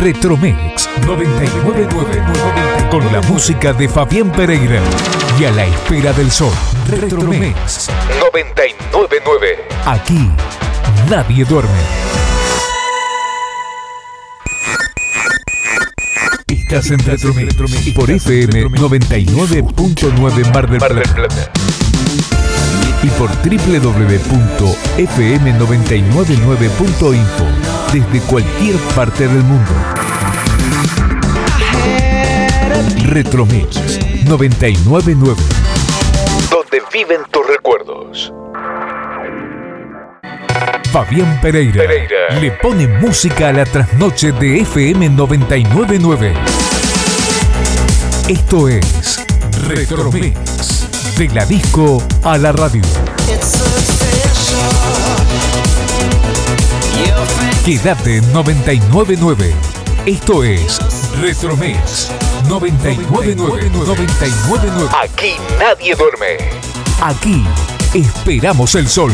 Retromix 999 con la música de Fabián Pereira y a la espera del sol. Retromix 999. Aquí nadie duerme. Estás en Retromix por FM 99.9 Mar del Plata y por www.fm999.info desde cualquier parte del mundo. Retromix 999 Donde viven tus recuerdos. Fabián Pereira, le pone música a la trasnoche de FM 999. Esto es Retromix. De la disco a la radio. Quédate en 999. Esto es Retromix 999. 999. Aquí nadie duerme. Aquí esperamos el sol.